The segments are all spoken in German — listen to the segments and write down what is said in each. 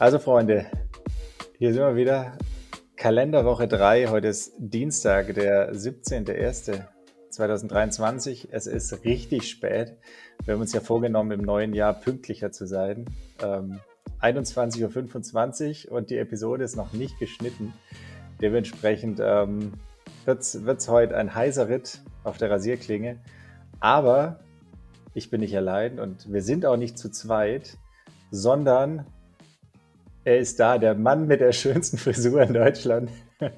Also Freunde, hier sind wir wieder. Kalenderwoche 3. Heute ist Dienstag, der 17.01.2023. Es ist richtig spät. Wir haben uns ja vorgenommen, im neuen Jahr pünktlicher zu sein. Ähm, 21.25 Uhr und die Episode ist noch nicht geschnitten. Dementsprechend ähm, wird es heute ein heißer Ritt auf der Rasierklinge. Aber ich bin nicht allein und wir sind auch nicht zu zweit, sondern er ist da, der Mann mit der schönsten Frisur in Deutschland.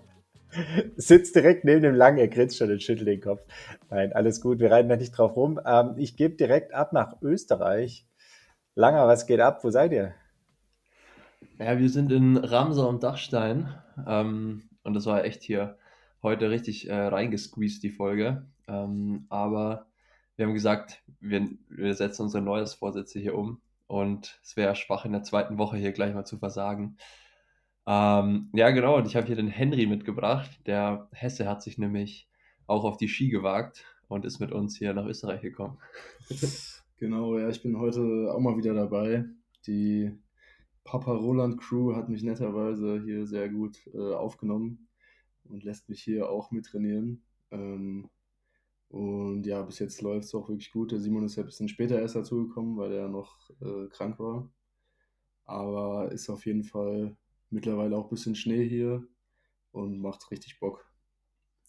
Sitzt direkt neben dem Langen, er grinst schon und schüttelt den Kopf. Nein, alles gut, wir reiten da nicht drauf rum. Ähm, ich gebe direkt ab nach Österreich. Langer, was geht ab? Wo seid ihr? Ja, wir sind in Ramsau am Dachstein. Ähm, und das war echt hier heute richtig äh, reingesqueezed, die Folge. Ähm, aber wir haben gesagt, wir, wir setzen unsere Neujahrsvorsätze hier um und es wäre schwach in der zweiten Woche hier gleich mal zu versagen. Ähm, ja, genau, und ich habe hier den Henry mitgebracht. Der Hesse hat sich nämlich auch auf die Ski gewagt und ist mit uns hier nach Österreich gekommen. Genau, ja, ich bin heute auch mal wieder dabei. Die Papa Roland Crew hat mich netterweise hier sehr gut äh, aufgenommen und lässt mich hier auch mittrainieren. Ähm, und ja, bis jetzt läuft es auch wirklich gut. Der Simon ist ja ein bisschen später erst dazugekommen, weil er noch äh, krank war. Aber ist auf jeden Fall mittlerweile auch ein bisschen Schnee hier und macht richtig Bock.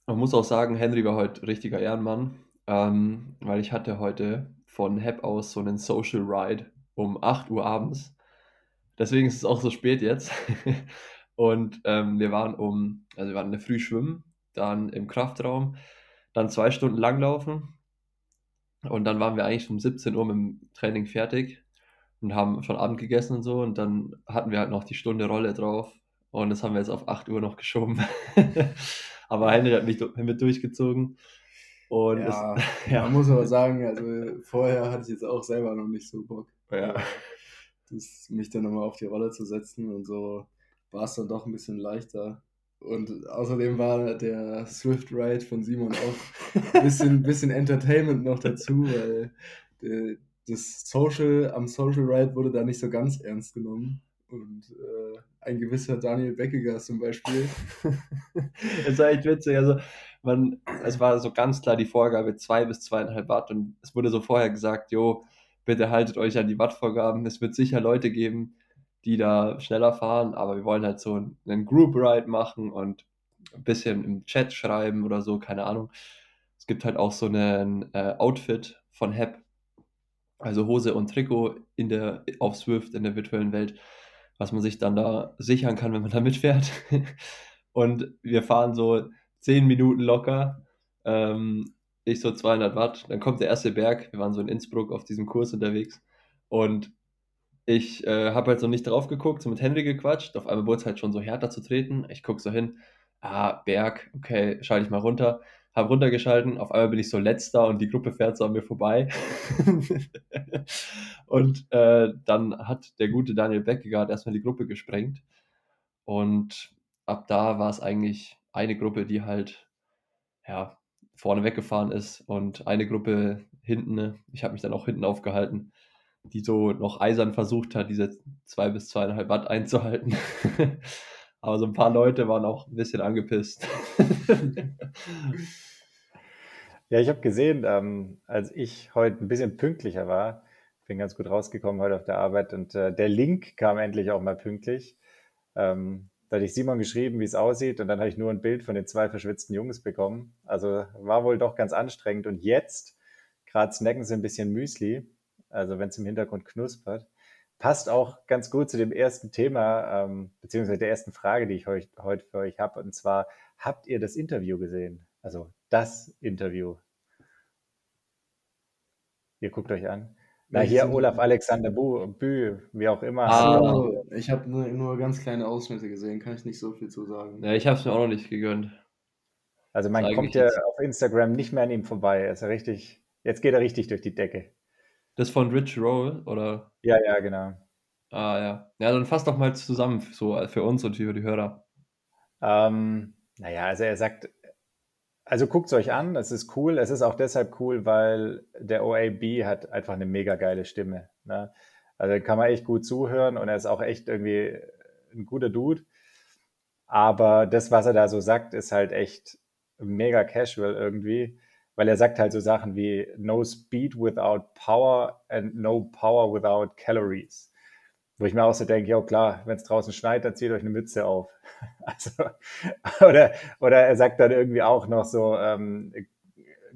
Man muss auch sagen, Henry war heute richtiger Ehrenmann, ähm, weil ich hatte heute von Hep aus so einen Social Ride um 8 Uhr abends. Deswegen ist es auch so spät jetzt. und ähm, wir waren um, also wir waren in der Früh schwimmen, dann im Kraftraum dann zwei Stunden langlaufen und dann waren wir eigentlich um 17 Uhr mit dem Training fertig und haben schon Abend gegessen und so und dann hatten wir halt noch die Stunde Rolle drauf und das haben wir jetzt auf 8 Uhr noch geschoben. aber Henry hat mich mit durchgezogen. Und ja, es, ja, man muss aber sagen, also vorher hatte ich jetzt auch selber noch nicht so Bock. Ja. Das, mich dann nochmal auf die Rolle zu setzen und so war es dann doch ein bisschen leichter. Und außerdem war der Swift Ride von Simon auch ein bisschen, bisschen Entertainment noch dazu, weil der, das Social, am Social Ride wurde da nicht so ganz ernst genommen. Und äh, ein gewisser Daniel Beckiger zum Beispiel. das war echt witzig. Also, man, es war so ganz klar die Vorgabe zwei bis zweieinhalb Watt und es wurde so vorher gesagt, jo, bitte haltet euch an die Wattvorgaben. Es wird sicher Leute geben, die da schneller fahren, aber wir wollen halt so einen Group Ride machen und ein bisschen im Chat schreiben oder so, keine Ahnung. Es gibt halt auch so einen äh, Outfit von Hep, also Hose und Trikot in der, auf Swift in der virtuellen Welt, was man sich dann da sichern kann, wenn man da mitfährt. und wir fahren so 10 Minuten locker, ähm, ich so 200 Watt, dann kommt der erste Berg, wir waren so in Innsbruck auf diesem Kurs unterwegs und ich äh, habe halt so nicht drauf geguckt, so mit Henry gequatscht. Auf einmal wurde es halt schon so härter zu treten. Ich gucke so hin, ah, Berg, okay, schalte ich mal runter. Habe runtergeschalten, auf einmal bin ich so letzter und die Gruppe fährt so an mir vorbei. und äh, dann hat der gute Daniel Beckegaard erstmal die Gruppe gesprengt. Und ab da war es eigentlich eine Gruppe, die halt ja, vorne weggefahren ist und eine Gruppe hinten. Ich habe mich dann auch hinten aufgehalten die so noch eisern versucht hat, diese zwei bis zweieinhalb Watt einzuhalten. Aber so ein paar Leute waren auch ein bisschen angepisst. ja, ich habe gesehen, ähm, als ich heute ein bisschen pünktlicher war, bin ganz gut rausgekommen heute auf der Arbeit und äh, der Link kam endlich auch mal pünktlich. Ähm, da hatte ich Simon geschrieben, wie es aussieht und dann habe ich nur ein Bild von den zwei verschwitzten Jungs bekommen. Also war wohl doch ganz anstrengend und jetzt, gerade snacken sie ein bisschen Müsli also wenn es im Hintergrund knuspert. Passt auch ganz gut zu dem ersten Thema, ähm, beziehungsweise der ersten Frage, die ich heute, heute für euch habe. Und zwar, habt ihr das Interview gesehen? Also das Interview. Ihr guckt euch an. Na, hier Olaf Alexander Bü, wie auch immer. Ah, ich habe nur, nur ganz kleine Ausschnitte gesehen, kann ich nicht so viel zu sagen. Ja, ich habe es mir auch noch nicht gegönnt. Also man kommt ja auf Instagram nicht mehr an ihm vorbei. Ist er richtig, jetzt geht er richtig durch die Decke. Das von Rich Roll, oder? Ja, ja, genau. Ah, ja. Ja, dann fass doch mal zusammen, so für uns und für die Hörer. Ähm, naja, also er sagt, also guckt es euch an, es ist cool. Es ist auch deshalb cool, weil der OAB hat einfach eine mega geile Stimme. Ne? Also kann man echt gut zuhören und er ist auch echt irgendwie ein guter Dude. Aber das, was er da so sagt, ist halt echt mega casual irgendwie, weil er sagt halt so Sachen wie no speed without power and no power without calories. Wo ich mir auch so denke, ja klar, wenn es draußen schneit, dann zieht euch eine Mütze auf. Also, oder, oder er sagt dann irgendwie auch noch so, ähm,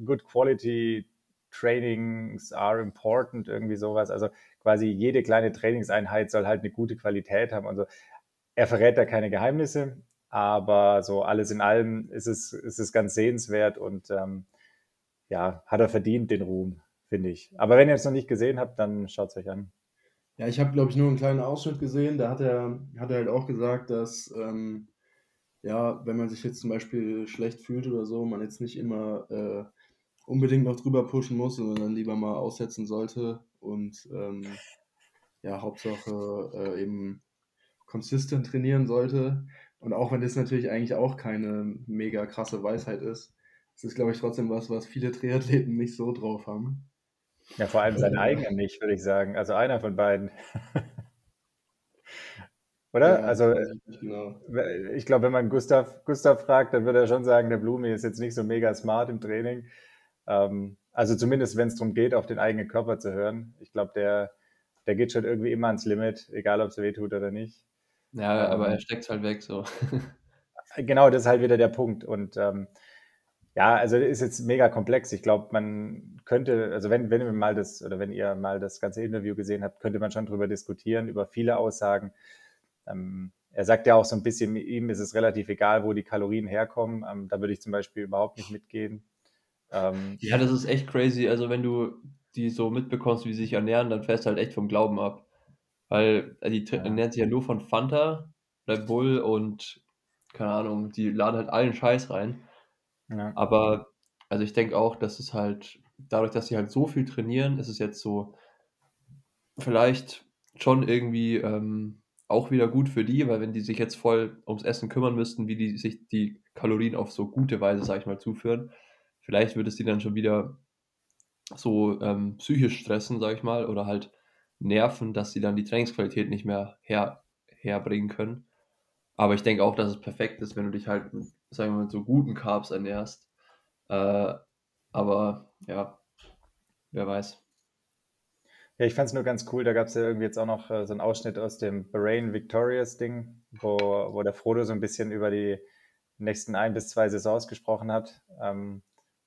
good quality trainings are important, irgendwie sowas. Also quasi jede kleine Trainingseinheit soll halt eine gute Qualität haben. Also er verrät da keine Geheimnisse, aber so alles in allem ist es, ist es ganz sehenswert und ähm, ja, hat er verdient den Ruhm, finde ich. Aber wenn ihr es noch nicht gesehen habt, dann schaut es euch an. Ja, ich habe, glaube ich, nur einen kleinen Ausschnitt gesehen. Da hat er, hat er halt auch gesagt, dass, ähm, ja, wenn man sich jetzt zum Beispiel schlecht fühlt oder so, man jetzt nicht immer äh, unbedingt noch drüber pushen muss, sondern dann lieber mal aussetzen sollte und ähm, ja, Hauptsache äh, eben konsistent trainieren sollte. Und auch wenn das natürlich eigentlich auch keine mega krasse Weisheit ist, ist es, glaube ich, trotzdem was, was viele Triathleten nicht so drauf haben. Ja, vor allem seinen eigenen nicht, würde ich sagen. Also einer von beiden. Oder? Ja, also, genau. ich glaube, wenn man Gustav, Gustav fragt, dann würde er schon sagen, der Blumi ist jetzt nicht so mega smart im Training. Ähm, also zumindest, wenn es darum geht, auf den eigenen Körper zu hören. Ich glaube, der, der geht schon irgendwie immer ans Limit, egal ob es weh tut oder nicht. Ja, ähm, aber er steckt es halt weg so. genau, das ist halt wieder der Punkt. Und ähm, ja, also ist jetzt mega komplex. Ich glaube, man könnte, also wenn, wenn ihr mal das oder wenn ihr mal das ganze Interview gesehen habt, könnte man schon darüber diskutieren, über viele Aussagen. Ähm, er sagt ja auch so ein bisschen, ihm ist es relativ egal, wo die Kalorien herkommen. Ähm, da würde ich zum Beispiel überhaupt nicht mitgehen. Ähm, ja, das ist echt crazy. Also wenn du die so mitbekommst, wie sie sich ernähren, dann fährst du halt echt vom Glauben ab. Weil äh, die ja. ernähren sich ja nur von Fanta, Red Bull und keine Ahnung, die laden halt allen Scheiß rein. Ja. Aber also ich denke auch, dass es halt, dadurch, dass sie halt so viel trainieren, ist es jetzt so vielleicht schon irgendwie ähm, auch wieder gut für die, weil wenn die sich jetzt voll ums Essen kümmern müssten, wie die sich die Kalorien auf so gute Weise, sag ich mal, zuführen, vielleicht würde es die dann schon wieder so ähm, psychisch stressen, sag ich mal, oder halt nerven, dass sie dann die Trainingsqualität nicht mehr her, herbringen können. Aber ich denke auch, dass es perfekt ist, wenn du dich halt, sagen wir mal, so guten Carbs ernährst. Äh, aber ja, wer weiß. Ja, ich fand es nur ganz cool. Da gab es ja irgendwie jetzt auch noch äh, so einen Ausschnitt aus dem Bahrain Victorious Ding, wo, wo der Frodo so ein bisschen über die nächsten ein bis zwei Saisons gesprochen hat, ähm,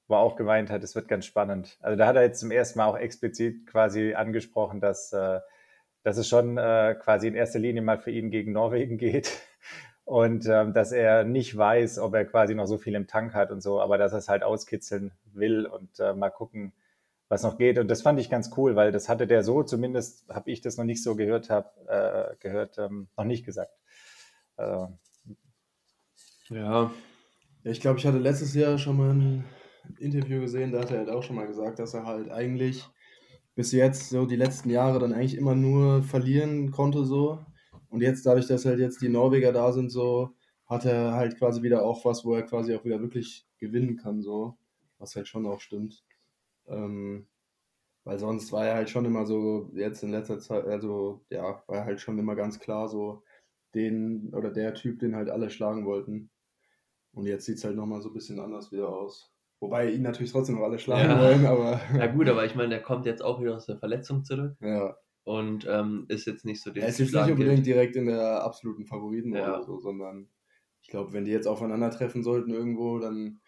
wo er auch gemeint hat, es wird ganz spannend. Also da hat er jetzt zum ersten Mal auch explizit quasi angesprochen, dass, äh, dass es schon äh, quasi in erster Linie mal für ihn gegen Norwegen geht und ähm, dass er nicht weiß, ob er quasi noch so viel im Tank hat und so, aber dass er es halt auskitzeln will und äh, mal gucken, was noch geht. Und das fand ich ganz cool, weil das hatte der so, zumindest habe ich das noch nicht so gehört, habe äh, gehört, ähm, noch nicht gesagt. Also, ja. ja. Ich glaube, ich hatte letztes Jahr schon mal ein Interview gesehen, da hat er halt auch schon mal gesagt, dass er halt eigentlich bis jetzt so die letzten Jahre dann eigentlich immer nur verlieren konnte so und jetzt, dadurch, dass halt jetzt die Norweger da sind, so, hat er halt quasi wieder auch was, wo er quasi auch wieder wirklich gewinnen kann, so. Was halt schon auch stimmt. Ähm, weil sonst war er halt schon immer so, jetzt in letzter Zeit, also ja, war er halt schon immer ganz klar so den oder der Typ, den halt alle schlagen wollten. Und jetzt sieht es halt nochmal so ein bisschen anders wieder aus. Wobei ihn natürlich trotzdem noch alle schlagen ja. wollen, aber. Ja gut, aber ich meine, der kommt jetzt auch wieder aus der Verletzung zurück. Ja und ähm, ist jetzt nicht so den. Er ist jetzt nicht unbedingt direkt in der absoluten Favoriten ja. oder so, sondern ich glaube, wenn die jetzt aufeinandertreffen sollten irgendwo, dann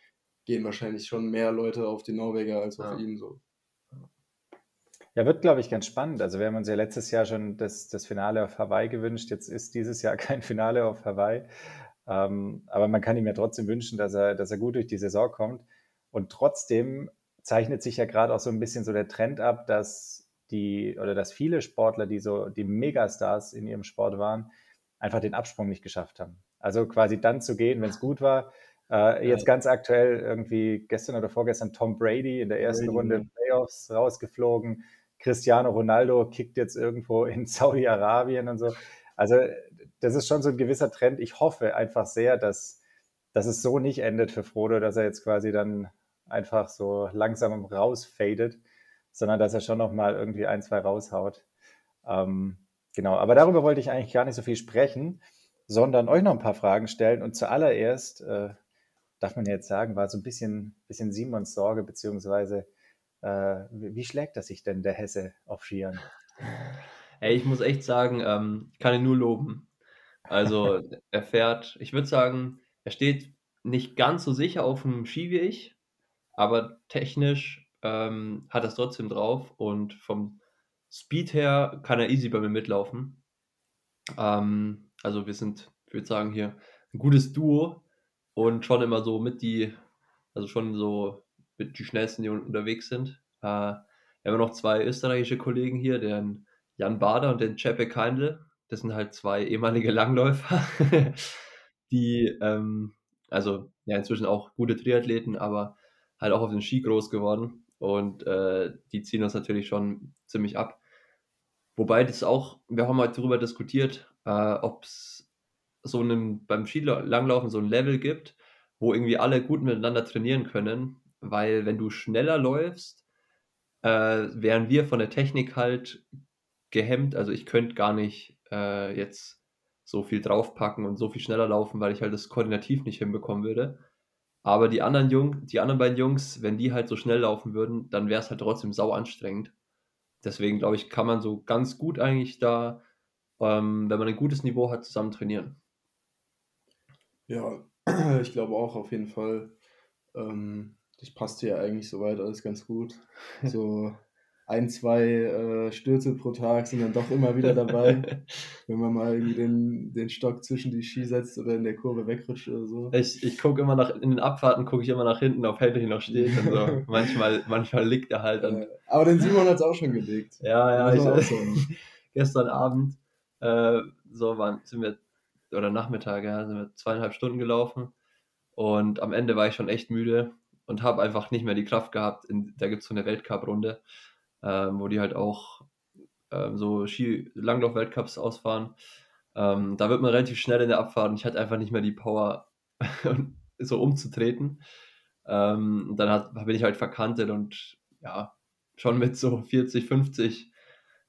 gehen wahrscheinlich schon mehr Leute auf die Norweger als auf ja. ihn so. Ja, wird, glaube ich, ganz spannend. Also wir haben uns ja letztes Jahr schon das, das Finale auf Hawaii gewünscht. Jetzt ist dieses Jahr kein Finale auf Hawaii. Ähm, aber man kann ihm ja trotzdem wünschen, dass er, dass er gut durch die Saison kommt. Und trotzdem zeichnet sich ja gerade auch so ein bisschen so der Trend ab, dass die oder dass viele Sportler, die so die Megastars in ihrem Sport waren, einfach den Absprung nicht geschafft haben. Also quasi dann zu gehen, wenn es gut war. Äh, jetzt ganz aktuell irgendwie gestern oder vorgestern Tom Brady in der ersten Brady. Runde Playoffs rausgeflogen. Cristiano Ronaldo kickt jetzt irgendwo in Saudi-Arabien und so. Also das ist schon so ein gewisser Trend. Ich hoffe einfach sehr, dass, dass es so nicht endet für Frodo, dass er jetzt quasi dann einfach so langsam rausfadet sondern dass er schon noch mal irgendwie ein, zwei raushaut. Ähm, genau, aber darüber wollte ich eigentlich gar nicht so viel sprechen, sondern euch noch ein paar Fragen stellen. Und zuallererst, äh, darf man jetzt sagen, war so ein bisschen, bisschen Simons Sorge, beziehungsweise äh, wie schlägt er sich denn, der Hesse, auf Skiern? Ey, ich muss echt sagen, ähm, kann ihn nur loben. Also er fährt, ich würde sagen, er steht nicht ganz so sicher auf dem Ski wie ich, aber technisch ähm, hat es trotzdem drauf und vom Speed her kann er easy bei mir mitlaufen. Ähm, also wir sind, ich würde sagen, hier ein gutes Duo und schon immer so mit die, also schon so mit die schnellsten, die unterwegs sind. Äh, wir haben noch zwei österreichische Kollegen hier, den Jan Bader und den Cepe Keindl. Das sind halt zwei ehemalige Langläufer, die, ähm, also ja, inzwischen auch gute Triathleten, aber halt auch auf den Ski groß geworden. Und äh, die ziehen uns natürlich schon ziemlich ab. Wobei das auch, wir haben halt darüber diskutiert, äh, ob es so einen, beim Skilanglaufen so ein Level gibt, wo irgendwie alle gut miteinander trainieren können, weil wenn du schneller läufst, äh, wären wir von der Technik halt gehemmt. Also ich könnte gar nicht äh, jetzt so viel draufpacken und so viel schneller laufen, weil ich halt das koordinativ nicht hinbekommen würde. Aber die anderen Jung, die anderen beiden Jungs, wenn die halt so schnell laufen würden, dann wäre es halt trotzdem sau anstrengend. Deswegen glaube ich, kann man so ganz gut eigentlich da, ähm, wenn man ein gutes Niveau hat, zusammen trainieren. Ja, ich glaube auch auf jeden Fall. Ähm, das passt ja eigentlich soweit alles ganz gut. So ein, zwei äh, Stürze pro Tag sind dann doch immer wieder dabei, wenn man mal irgendwie den, den Stock zwischen die Ski setzt oder in der Kurve wegrutscht oder so. Ich, ich gucke immer nach, in den Abfahrten gucke ich immer nach hinten, ob Henry noch steht und so. manchmal, manchmal liegt er halt. Äh, aber den Simon hat es auch schon gelegt. Ja, ja, ich, gestern Abend äh, so waren, sind wir, oder Nachmittag, ja, sind wir zweieinhalb Stunden gelaufen und am Ende war ich schon echt müde und habe einfach nicht mehr die Kraft gehabt. In, da gibt es so eine Weltcup-Runde ähm, wo die halt auch ähm, so Ski-Langlauf-Weltcups ausfahren. Ähm, da wird man relativ schnell in der Abfahrt und ich hatte einfach nicht mehr die Power, so umzutreten. Ähm, dann hat, bin ich halt verkantet und ja, schon mit so 40, 50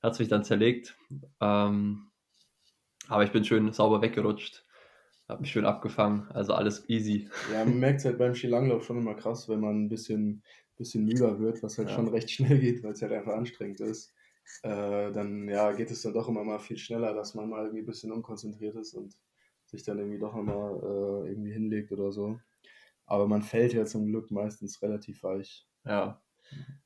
hat es mich dann zerlegt. Ähm, aber ich bin schön sauber weggerutscht, habe mich schön abgefangen, also alles easy. Ja, man merkt es halt beim Skilanglauf schon immer krass, wenn man ein bisschen bisschen müder wird, was halt ja. schon recht schnell geht, weil es halt einfach anstrengend ist, äh, dann ja, geht es dann doch immer mal viel schneller, dass man mal irgendwie ein bisschen unkonzentriert ist und sich dann irgendwie doch nochmal äh, irgendwie hinlegt oder so. Aber man fällt ja zum Glück meistens relativ weich. Ja.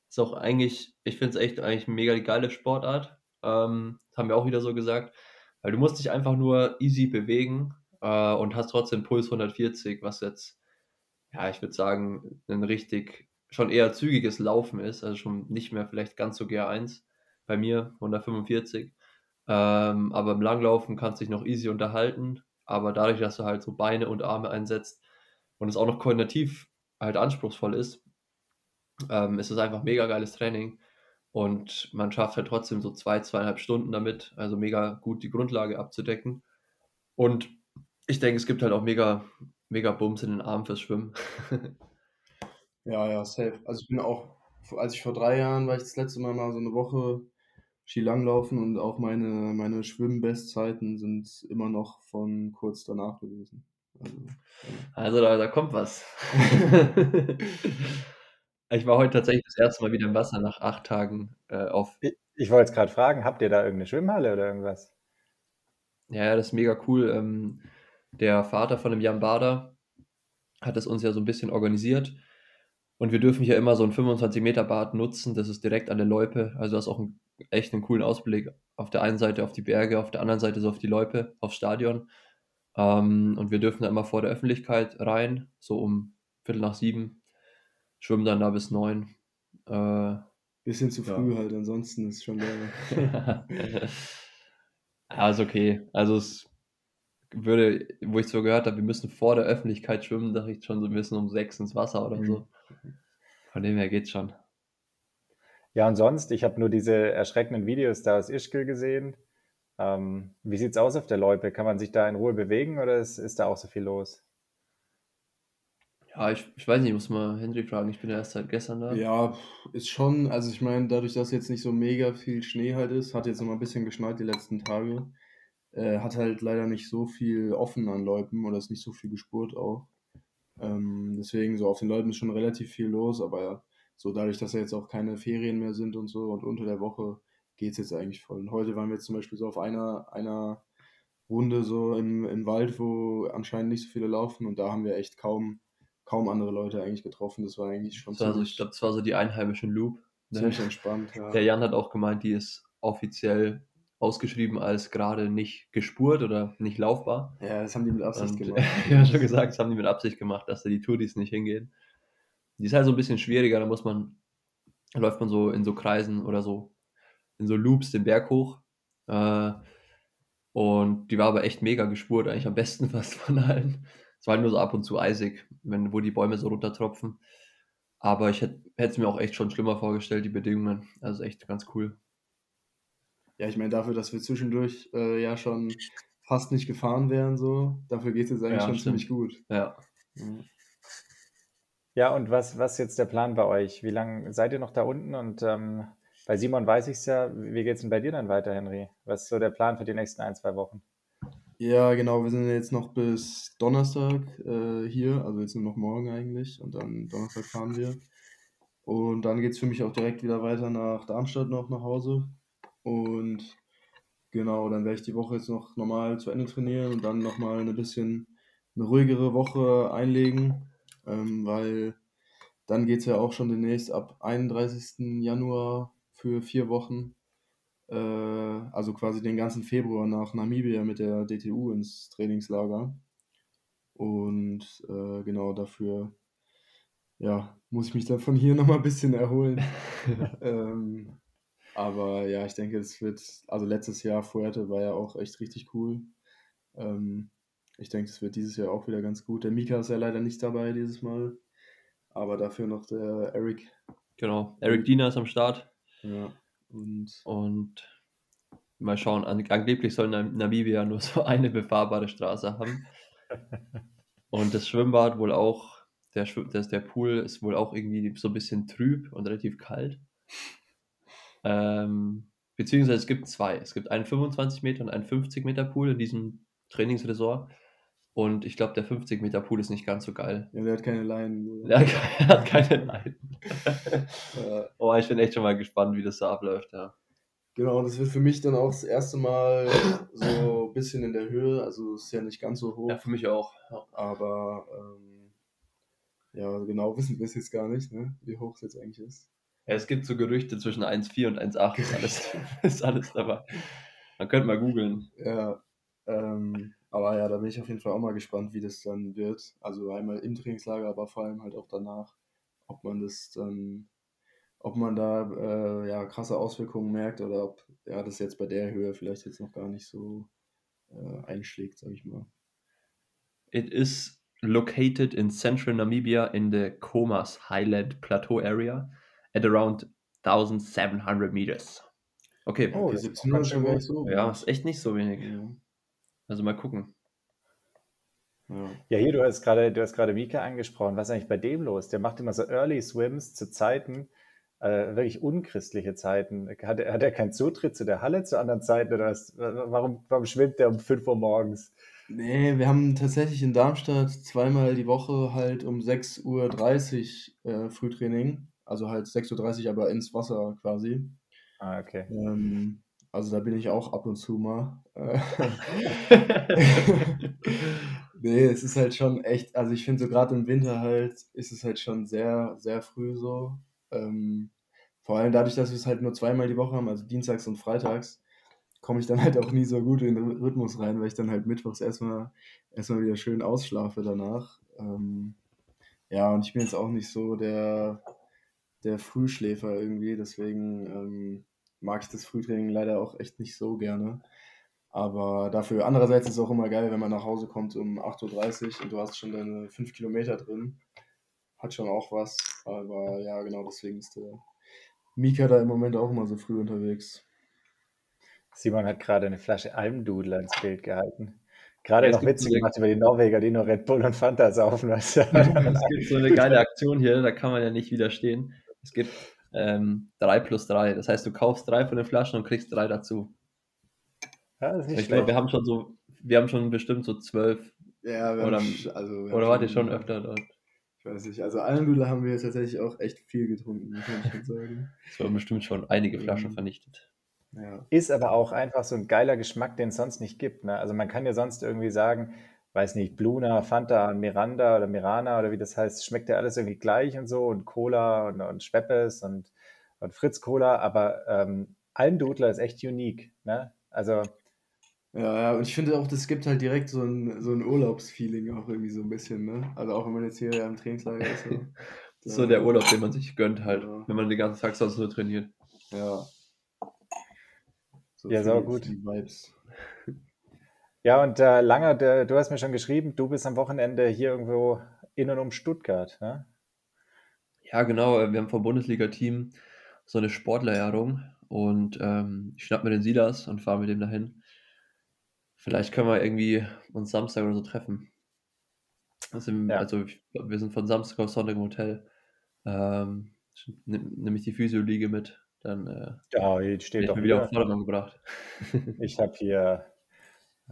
Ist auch eigentlich, ich finde es echt eigentlich eine mega geile Sportart. Ähm, haben wir auch wieder so gesagt. Weil du musst dich einfach nur easy bewegen äh, und hast trotzdem Puls 140, was jetzt, ja, ich würde sagen, ein richtig schon eher zügiges Laufen ist, also schon nicht mehr vielleicht ganz so GR1 bei mir, 145. Ähm, aber im Langlaufen kannst du dich noch easy unterhalten, aber dadurch, dass du halt so Beine und Arme einsetzt und es auch noch koordinativ halt anspruchsvoll ist, ähm, ist es einfach mega geiles Training und man schafft halt trotzdem so zwei, zweieinhalb Stunden damit, also mega gut die Grundlage abzudecken. Und ich denke, es gibt halt auch mega, mega Bums in den Armen fürs Schwimmen. Ja, ja, safe. Also ich bin auch, als ich vor drei Jahren war ich das letzte Mal mal so eine Woche Skilanglaufen und auch meine, meine Schwimmbestzeiten sind immer noch von kurz danach gewesen. Also, also da, da kommt was. ich war heute tatsächlich das erste Mal wieder im Wasser nach acht Tagen äh, auf. Ich, ich wollte jetzt gerade fragen, habt ihr da irgendeine Schwimmhalle oder irgendwas? Ja, ja, das ist mega cool. Ähm, der Vater von dem Jan Bader hat es uns ja so ein bisschen organisiert und wir dürfen hier immer so ein 25 Meter Bad nutzen, das ist direkt an der Loipe, also das ist auch ein, echt einen coolen Ausblick. Auf der einen Seite auf die Berge, auf der anderen Seite so auf die Loipe, aufs Stadion. Ähm, und wir dürfen da immer vor der Öffentlichkeit rein, so um Viertel nach sieben, schwimmen dann da bis neun. Äh, Bisschen zu früh ja. halt, ansonsten ist schon geil. ja, ist okay. Also es würde, wo ich so gehört habe, wir müssen vor der Öffentlichkeit schwimmen, dachte ich schon so ein bisschen um sechs ins Wasser oder mhm. so. Von dem her geht's schon. Ja, und sonst, ich habe nur diese erschreckenden Videos da aus Ischgl gesehen. Ähm, wie sieht's aus auf der Loipe? Kann man sich da in Ruhe bewegen oder ist, ist da auch so viel los? Ja, ich, ich weiß nicht, muss mal Henry fragen. Ich bin ja erst seit gestern da. Ja, ist schon, also ich meine, dadurch, dass jetzt nicht so mega viel Schnee halt ist, hat jetzt noch mal ein bisschen geschneit die letzten Tage, äh, hat halt leider nicht so viel offen an Loipen oder ist nicht so viel gespurt auch. Ähm, deswegen, so auf den Leuten ist schon relativ viel los, aber so dadurch, dass ja jetzt auch keine Ferien mehr sind und so und unter der Woche geht es jetzt eigentlich voll. Und heute waren wir jetzt zum Beispiel so auf einer, einer Runde so im, im Wald, wo anscheinend nicht so viele laufen und da haben wir echt kaum, kaum andere Leute eigentlich getroffen. Das war eigentlich schon so. Ich glaube, das war so die einheimischen Loop. Ziemlich entspannt, ja. Der Jan hat auch gemeint, die ist offiziell ausgeschrieben als gerade nicht gespurt oder nicht laufbar. Ja, das haben die mit Absicht und, gemacht. ja, schon gesagt, das haben die mit Absicht gemacht, dass da die Touris nicht hingehen. Die ist halt so ein bisschen schwieriger, da muss man, da läuft man so in so Kreisen oder so, in so Loops den Berg hoch. Äh, und die war aber echt mega gespurt, eigentlich am besten fast von allen. Es war halt nur so ab und zu eisig, wenn, wo die Bäume so runtertropfen. Aber ich hätte es mir auch echt schon schlimmer vorgestellt, die Bedingungen. Also echt ganz cool. Ja, ich meine, dafür, dass wir zwischendurch äh, ja schon fast nicht gefahren wären, so, dafür geht es jetzt eigentlich ja, schon stimmt. ziemlich gut. Ja. Ja, und was, was ist jetzt der Plan bei euch? Wie lange seid ihr noch da unten? Und ähm, bei Simon weiß ich es ja. Wie geht es denn bei dir dann weiter, Henry? Was ist so der Plan für die nächsten ein, zwei Wochen? Ja, genau. Wir sind jetzt noch bis Donnerstag äh, hier. Also jetzt nur noch morgen eigentlich. Und dann Donnerstag fahren wir. Und dann geht es für mich auch direkt wieder weiter nach Darmstadt noch nach Hause. Und genau, dann werde ich die Woche jetzt noch normal zu Ende trainieren und dann nochmal eine bisschen eine ruhigere Woche einlegen, ähm, weil dann geht es ja auch schon demnächst ab 31. Januar für vier Wochen, äh, also quasi den ganzen Februar nach Namibia mit der DTU ins Trainingslager. Und äh, genau dafür ja, muss ich mich dann von hier nochmal ein bisschen erholen. ähm, aber ja, ich denke, es wird, also letztes Jahr Fuerte war ja auch echt richtig cool. Ähm, ich denke, es wird dieses Jahr auch wieder ganz gut. Der Mika ist ja leider nicht dabei dieses Mal, aber dafür noch der Eric. Genau, Eric Diener ist am Start. Ja. Und, und mal schauen, angeblich soll Namibia nur so eine befahrbare Straße haben. und das Schwimmbad wohl auch, der, das, der Pool ist wohl auch irgendwie so ein bisschen trüb und relativ kalt. Ähm, beziehungsweise es gibt zwei. Es gibt einen 25 Meter und einen 50 Meter Pool in diesem Trainingsresort. Und ich glaube, der 50 Meter Pool ist nicht ganz so geil. Ja, der hat keine Leinen. Der hat keine Leinen. oh, ich bin echt schon mal gespannt, wie das da abläuft, ja. Genau, das wird für mich dann auch das erste Mal so ein bisschen in der Höhe. Also ist ja nicht ganz so hoch. Ja, für mich auch. Ja. Aber ähm, ja, genau wissen wir es jetzt gar nicht, ne? wie hoch es jetzt eigentlich ist. Es gibt so Gerüchte zwischen 1,4 und 1,8 ist alles, ist alles dabei. Man könnte mal googeln. Ja, ähm, aber ja, da bin ich auf jeden Fall auch mal gespannt, wie das dann wird. Also einmal im Trainingslager, aber vor allem halt auch danach, ob man das dann, ob man da äh, ja, krasse Auswirkungen merkt oder ob ja, das jetzt bei der Höhe vielleicht jetzt noch gar nicht so äh, einschlägt, sag ich mal. It is located in central Namibia in the Comas Highland Plateau area at around 1700 meters. Okay. Oh, die 1700 schon gar nicht so. Ja, ist echt nicht so wenig. Ja. Also mal gucken. Ja. ja, hier, du hast gerade, du hast gerade Mika angesprochen. Was ist eigentlich bei dem los? Der macht immer so Early Swims zu Zeiten, äh, wirklich unchristliche Zeiten. Hat, hat er keinen Zutritt zu der Halle zu anderen Zeiten oder was? Warum, warum schwimmt der um 5 Uhr morgens? Nee, wir haben tatsächlich in Darmstadt zweimal die Woche halt um 6.30 Uhr äh, Frühtraining. Also halt 6.30 Uhr, aber ins Wasser quasi. Ah, okay. Ähm, also da bin ich auch ab und zu mal. Nee, es ist halt schon echt, also ich finde so gerade im Winter halt, ist es halt schon sehr, sehr früh so. Ähm, vor allem dadurch, dass wir es halt nur zweimal die Woche haben, also dienstags und freitags, komme ich dann halt auch nie so gut in den Rhythmus rein, weil ich dann halt mittwochs erstmal erstmal wieder schön ausschlafe danach. Ähm, ja, und ich bin jetzt auch nicht so der, der Frühschläfer irgendwie, deswegen ähm, mag ich das Frühtraining leider auch echt nicht so gerne. Aber dafür, andererseits ist es auch immer geil, wenn man nach Hause kommt um 8.30 Uhr und du hast schon deine 5 Kilometer drin. Hat schon auch was. Aber ja, genau deswegen ist der Mika da im Moment auch immer so früh unterwegs. Simon hat gerade eine Flasche Almdudler ins Bild gehalten. Gerade noch Witze gemacht über die Norweger, die nur Red Bull und Fanta saufen. es gibt so eine geile Aktion hier, da kann man ja nicht widerstehen. Es gibt ähm, 3 plus 3. Das heißt, du kaufst drei von den Flaschen und kriegst drei dazu. Ja, ich glaube, wir haben schon so, wir haben schon bestimmt so zwölf. Ja, wir oder, haben, also, wir oder wart ihr schon öfter dort? Ich weiß nicht. Also Almdudler haben wir tatsächlich auch echt viel getrunken, kann ich schon sagen. Es wurden bestimmt schon einige Flaschen mhm. vernichtet. Ja. Ist aber auch einfach so ein geiler Geschmack, den es sonst nicht gibt. Ne? Also man kann ja sonst irgendwie sagen, weiß nicht, Bluna, Fanta, Miranda oder Mirana oder wie das heißt, schmeckt ja alles irgendwie gleich und so und Cola und, und Schweppes und, und Fritz Cola, aber ähm, Almdudler ist echt unique. Ne? Also ja, ja, und ich finde auch, das gibt halt direkt so ein, so ein Urlaubsfeeling auch irgendwie so ein bisschen, ne? Also auch wenn man jetzt hier am Trainingslager ist. So, so der Urlaub, den man sich gönnt halt, ja. wenn man den ganzen Tag sonst nur trainiert. Ja. So ja, so gut. Die Vibes. Ja, und äh, Langer, der, du hast mir schon geschrieben, du bist am Wochenende hier irgendwo in und um Stuttgart, ne? Ja, genau. Wir haben vom Bundesliga-Team so eine Sportlerehrung und ähm, ich schnapp mir den Silas und fahre mit dem dahin. Vielleicht können wir irgendwie uns Samstag oder so treffen. Also, ja. also wir sind von Samstag auf Sonntag im Hotel. Ähm, nehme ich die Physioliege mit. Dann äh, ja, hier steht doch wieder auf Vordermann gebracht. ich habe hier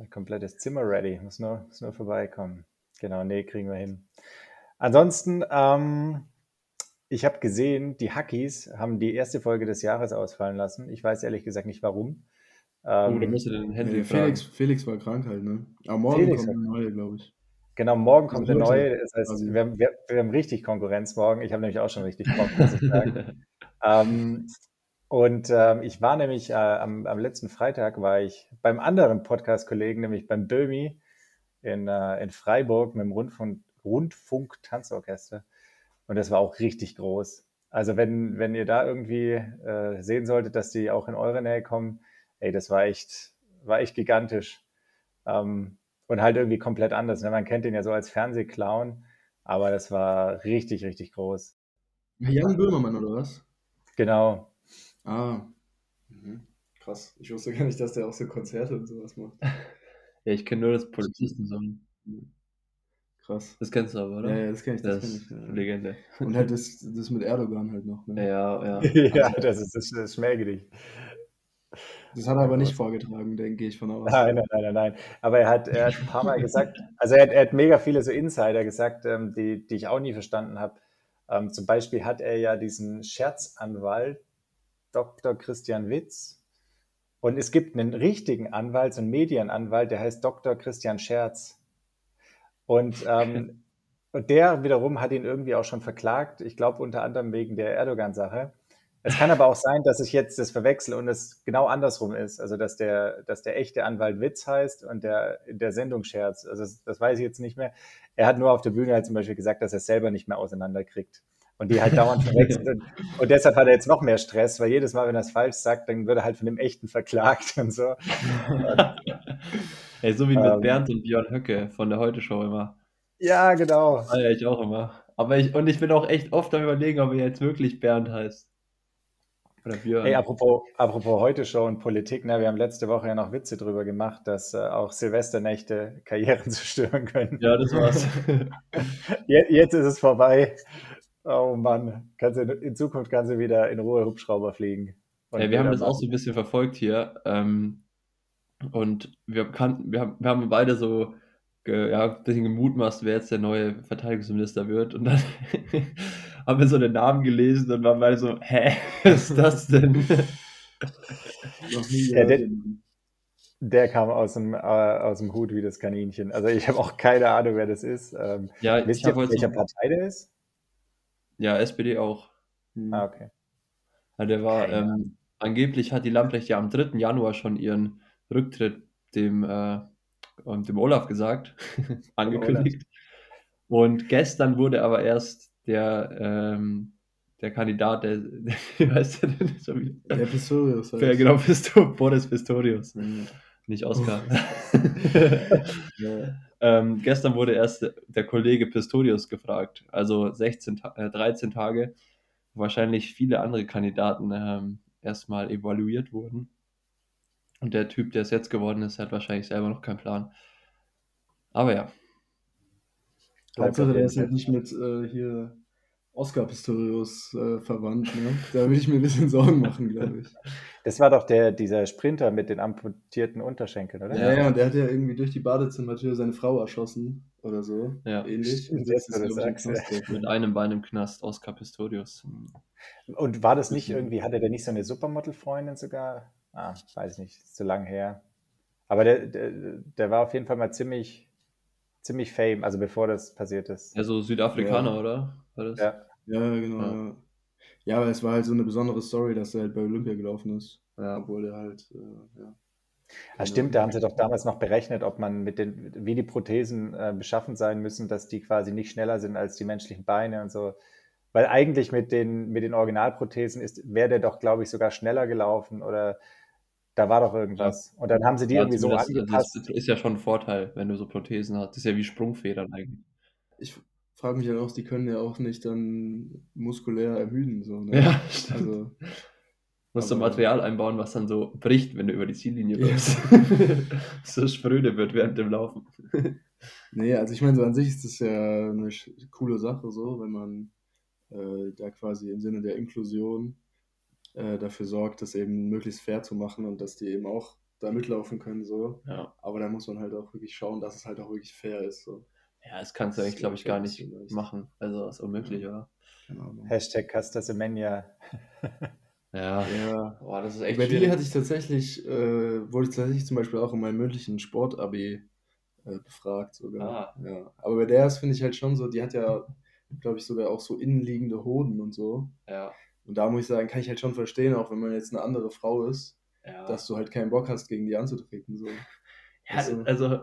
komplettes Zimmer ready. Muss nur, muss nur vorbeikommen. Genau, nee, kriegen wir hin. Ansonsten, ähm, ich habe gesehen, die Hackies haben die erste Folge des Jahres ausfallen lassen. Ich weiß ehrlich gesagt nicht warum. Ähm, oh, da musst du den Henry nee, Felix, Felix war krank halt, ne? Aber morgen Felix kommt eine neue, glaube ich. Genau, morgen kommt eine neue. Das heißt, also. wir, haben, wir, wir, haben richtig Konkurrenz morgen. Ich habe nämlich auch schon richtig Bock, muss ich sagen. ähm, und ähm, ich war nämlich äh, am, am, letzten Freitag war ich beim anderen Podcast-Kollegen, nämlich beim Böhmi in, äh, in Freiburg mit dem Rundfunk, Rundfunk-Tanzorchester. Und das war auch richtig groß. Also wenn, wenn ihr da irgendwie äh, sehen solltet, dass die auch in eure Nähe kommen, ey, das war echt, war echt gigantisch. Ähm, und halt irgendwie komplett anders. Ne? Man kennt den ja so als Fernsehclown, aber das war richtig, richtig groß. Jan Böhmermann oder was? Genau. Ah. Mhm. Krass. Ich wusste gar nicht, dass der auch so Konzerte und sowas macht. ja, ich kenne nur das Polizisten-Song. Krass. Das kennst du aber, oder? Ja, ja das kenne ich. Das, das ich, Legende. Und halt das, das mit Erdogan halt noch. Ne? Ja, ja. ja, das ist das, das Schmähgedicht. Das hat er aber nicht vorgetragen, denke ich von aus. Nein, nein, nein, nein. Aber er hat, er hat ein paar Mal gesagt, also er hat, er hat mega viele so Insider gesagt, ähm, die, die ich auch nie verstanden habe. Ähm, zum Beispiel hat er ja diesen Scherzanwalt, Dr. Christian Witz. Und es gibt einen richtigen Anwalt, so einen Medienanwalt, der heißt Dr. Christian Scherz. Und, ähm, und der wiederum hat ihn irgendwie auch schon verklagt, ich glaube unter anderem wegen der Erdogan-Sache. Es kann aber auch sein, dass ich jetzt das verwechsel und es genau andersrum ist. Also, dass der, dass der echte Anwalt Witz heißt und der, der Sendung Scherz. Also, das, das weiß ich jetzt nicht mehr. Er hat nur auf der Bühne halt zum Beispiel gesagt, dass er es selber nicht mehr auseinanderkriegt. Und die halt dauernd verwechselt. Und, und deshalb hat er jetzt noch mehr Stress, weil jedes Mal, wenn er es falsch sagt, dann wird er halt von dem Echten verklagt und so. Ey, so wie mit ähm, Bernd und Björn Höcke von der Heute-Show immer. Ja, genau. Ja, ich auch immer. Aber ich, und ich bin auch echt oft am überlegen, ob er jetzt wirklich Bernd heißt. Oder Björn. Hey, apropos, apropos Heute-Show und Politik, ne, wir haben letzte Woche ja noch Witze drüber gemacht, dass äh, auch Silvesternächte Karrieren zerstören können. Ja, das war's. jetzt, jetzt ist es vorbei. Oh Mann, kannst du, in Zukunft kannst du wieder in Ruhe Hubschrauber fliegen. Ja, wir haben das auch so ein bisschen verfolgt hier. Ähm, und wir, kannten, wir, haben, wir haben beide so ja, ein bisschen gemutmaßt, wer jetzt der neue Verteidigungsminister wird. Und dann haben wir so den Namen gelesen und waren beide so, hä, was ist das denn? ja, der, der, kam aus dem, äh, aus dem Hut wie das Kaninchen. Also ich habe auch keine Ahnung, wer das ist. Ähm, ja, wisst ihr, welcher Partei der ist? Ja, SPD auch. Hm. Ah, okay. Ja, der war, ähm, angeblich hat die Lamprecht ja am 3. Januar schon ihren Rücktritt dem äh, dem Olaf gesagt, angekündigt. Und gestern wurde aber erst der, ähm, der Kandidat, der, der wie heißt der denn schon wieder? Der Pistorius. Ja, genau, Pistor Boris Pistorius. Mhm. Nicht Oskar. ja. Ähm, gestern wurde erst der Kollege Pistorius gefragt, also 16, äh, 13 Tage, wo wahrscheinlich viele andere Kandidaten ähm, erstmal evaluiert wurden. Und der Typ, der es jetzt geworden ist, hat wahrscheinlich selber noch keinen Plan. Aber ja. Hauptsache, der ist halt nicht mit äh, hier Oscar Pistorius äh, verwandt. Ne? Da würde ich mir ein bisschen Sorgen machen, glaube ich. Das war doch der, dieser Sprinter mit den amputierten Unterschenkeln, oder? Ja, ja, und der hat ja irgendwie durch die Badezimmertür seine Frau erschossen oder so. Ja. Ähnlich. Und jetzt, du das sagst, ja. Mit einem Bein im Knast, Oscar Pistorius. Und war das nicht irgendwie, hatte der nicht so eine Supermodel-Freundin sogar? Ah, weiß nicht, ist zu lang her. Aber der, der, der war auf jeden Fall mal ziemlich, ziemlich fame, also bevor das passiert ist. Ja, so Südafrikaner, Ja. oder? War das? Ja. Ja, genau. Ja. Ja. ja, aber es war halt so eine besondere Story, dass er halt bei Olympia gelaufen ist. Ja. Obwohl der halt, äh, ja. Ah, stimmt, da haben sie doch damals noch berechnet, ob man mit den, wie die Prothesen äh, beschaffen sein müssen, dass die quasi nicht schneller sind als die menschlichen Beine und so. Weil eigentlich mit den, mit den Originalprothesen ist, wäre der doch, glaube ich, sogar schneller gelaufen oder da war doch irgendwas. Und dann haben sie die Ja, irgendwie so also angepasst. Das ist ja schon ein Vorteil, wenn du so Prothesen hast. Das ist ja wie Sprungfedern eigentlich. Ich frage mich halt auch, die können ja auch nicht dann muskulär ermüden. So, ne? Ja, stimmt. Also, Musst du Material einbauen, was dann so bricht, wenn du über die Ziellinie Ja. läufst. so spröde wird während dem Laufen. nee, also ich meine, so an sich ist das ja eine coole Sache, so, wenn man äh, da quasi im Sinne der Inklusion äh, dafür sorgt, das eben möglichst fair zu machen und dass die eben auch da mitlaufen können, so. Ja. Aber da muss man halt auch wirklich schauen, dass es halt auch wirklich fair ist. So. Ja, das kannst du eigentlich, glaube ich, gar nicht machen. Also, das ist unmöglich, Ja. oder? Hashtag Casta Semenya. Ja. Ja. Boah, das ist echt Bei die hatte ich tatsächlich, äh, wurde ich tatsächlich zum Beispiel auch in meinem mündlichen Sport-Abi äh, befragt sogar. Ah. Ja. Aber bei der ist, finde ich halt schon so, die hat ja, glaube ich, sogar auch so innenliegende Hoden und so. Ja. Und da muss ich sagen, kann ich halt schon verstehen, auch wenn man jetzt eine andere Frau ist, Ja. dass du halt keinen Bock hast, gegen die anzutreten. So. Ja, Also- also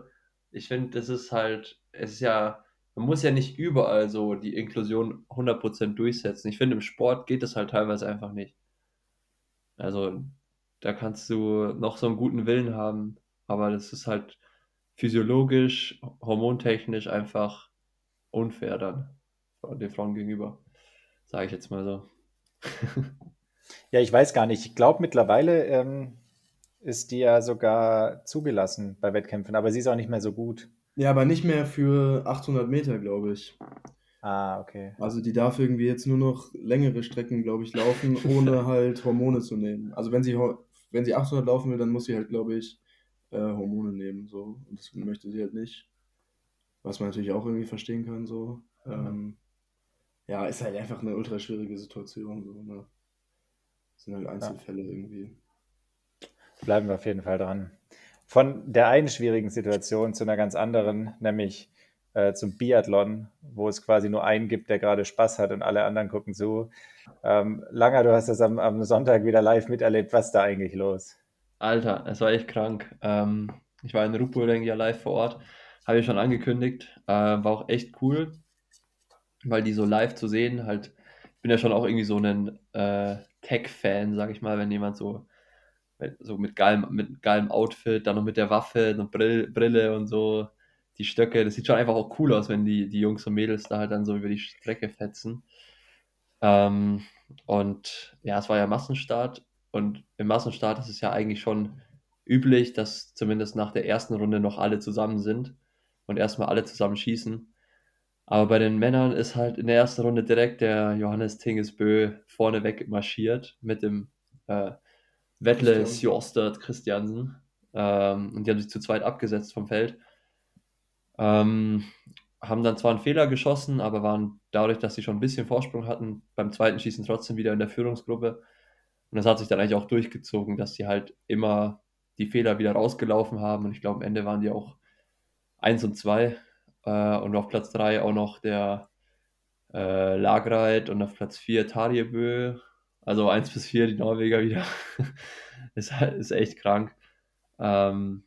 ich finde, das ist halt, es ist ja, man muss ja nicht überall so die Inklusion 100% durchsetzen. Ich finde, im Sport geht das halt teilweise einfach nicht. Also da kannst du noch so einen guten Willen haben, aber das ist halt physiologisch, hormontechnisch einfach unfair dann den Frauen gegenüber. Sage ich jetzt mal so. Ja, ich weiß gar nicht. Ich glaube, mittlerweile ähm, ist die ja sogar zugelassen bei Wettkämpfen, aber sie ist auch nicht mehr so gut. Ja, aber nicht mehr für 800 Meter, glaube ich. Ah, okay. Also die darf irgendwie jetzt nur noch längere Strecken, glaube ich, laufen, ohne halt Hormone zu nehmen. Also wenn sie, wenn sie 800 laufen will, dann muss sie halt, glaube ich, äh, Hormone nehmen. So. Und das möchte sie halt nicht. Was man natürlich auch irgendwie verstehen kann. So. Ähm, ja, ist halt einfach eine ultra schwierige Situation. So, ne? Sind halt Einzelfälle irgendwie. Bleiben wir auf jeden Fall dran. Von der einen schwierigen Situation zu einer ganz anderen, nämlich äh, zum Biathlon, wo es quasi nur einen gibt, der gerade Spaß hat und alle anderen gucken zu. Ähm, Langer, du hast das am, am Sonntag wieder live miterlebt. Was ist da eigentlich los? Alter, es war echt krank. Ähm, ich war in Ruhpolding ja live vor Ort, habe ich schon angekündigt. Äh, war auch echt cool, weil die so live zu sehen, halt, ich bin ja schon auch irgendwie so ein äh, Tech-Fan, sag ich mal, wenn jemand so, so mit geilem, mit geilem Outfit, dann noch mit der Waffe und Brill, Brille und so, die Stöcke, das sieht schon einfach auch cool aus, wenn die, die Jungs und Mädels da halt dann so über die Strecke fetzen. Ähm, und ja, es war ja Massenstart und im Massenstart ist es ja eigentlich schon üblich, dass zumindest nach der ersten Runde noch alle zusammen sind und erstmal alle zusammen schießen. Aber bei den Männern ist halt in der ersten Runde direkt der Johannes Tingesbö vorneweg marschiert mit dem äh, Wettle Christian. Sjostert Christiansen. Ähm, und die haben sich zu zweit abgesetzt vom Feld. Ähm, haben dann zwar einen Fehler geschossen, aber waren dadurch, dass sie schon ein bisschen Vorsprung hatten, beim zweiten Schießen trotzdem wieder in der Führungsgruppe. Und das hat sich dann eigentlich auch durchgezogen, dass sie halt immer die Fehler wieder rausgelaufen haben. Und ich glaube, am Ende waren die auch 1 und 2. Äh, und auf Platz 3 auch noch der äh, Lagreit und auf Platz 4 Tarjebø. Also 1 bis 4 die Norweger wieder. ist, halt- ist echt krank. Ähm,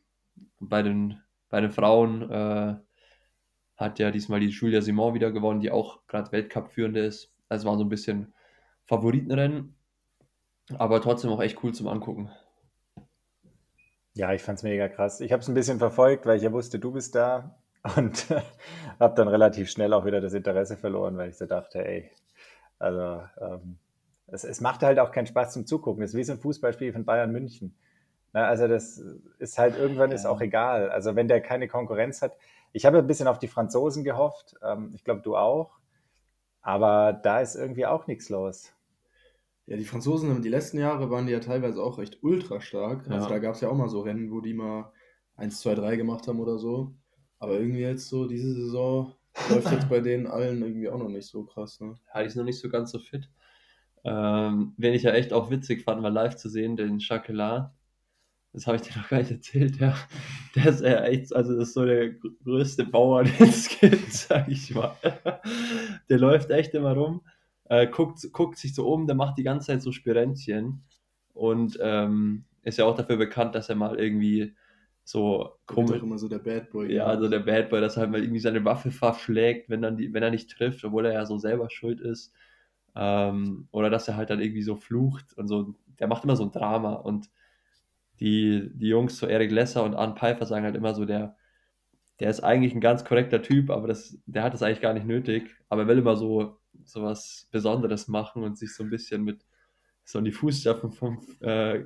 bei, den, bei den Frauen äh, hat ja diesmal die Julia Simon wieder gewonnen, die auch gerade Weltcup-Führende ist. Also war so ein bisschen Favoritenrennen, aber trotzdem auch echt cool zum Angucken. Ja, ich fand's mega krass. Ich habe es ein bisschen verfolgt, weil ich ja wusste, du bist da und habe dann relativ schnell auch wieder das Interesse verloren, weil ich so dachte, ey, also ähm, es, es macht halt auch keinen Spaß zum Zugucken. Das ist wie so ein Fußballspiel von Bayern München. Na, also das ist halt irgendwann ist Ja. auch egal. Also wenn der keine Konkurrenz hat, Ich habe ein bisschen auf die Franzosen gehofft. Ähm, ich glaube, du auch. Aber da ist irgendwie auch nichts los. Ja, die Franzosen, die letzten Jahre waren die ja teilweise auch recht ultra stark. Also ja. Also da gab es ja auch mal so Rennen, wo die mal 1, 2, 3 gemacht haben oder so. Aber irgendwie jetzt so, diese Saison läuft jetzt bei denen allen irgendwie auch noch nicht so krass. Ne? Ja, die ist noch nicht so ganz so fit. Ähm, wen ich ja echt auch witzig fand, mal live zu sehen, den Chakelar. Das habe ich dir noch gar nicht erzählt, ja. Der ist ja echt, also das ist so der größte Bauer, den es gibt, sag ich mal. Der läuft echt immer rum, äh, guckt, guckt sich so um, der macht die ganze Zeit so Spirenzchen und ähm, ist ja auch dafür bekannt, dass er mal irgendwie so komisch. immer so der Bad Boy. Ja, also der Bad Boy, dass er halt mal irgendwie seine Waffe verschlägt, wenn, dann die, wenn er nicht trifft, obwohl er ja so selber schuld ist. Ähm, oder dass er halt dann irgendwie so flucht und so. Der macht immer so ein Drama und die, die Jungs, so Eric Lesser und Arne Pfeiffer, sagen halt immer so, der, der ist eigentlich ein ganz korrekter Typ, aber das, der hat das eigentlich gar nicht nötig. Aber er will immer so, so was Besonderes machen und sich so ein bisschen mit so in die Fußstapfen vom äh,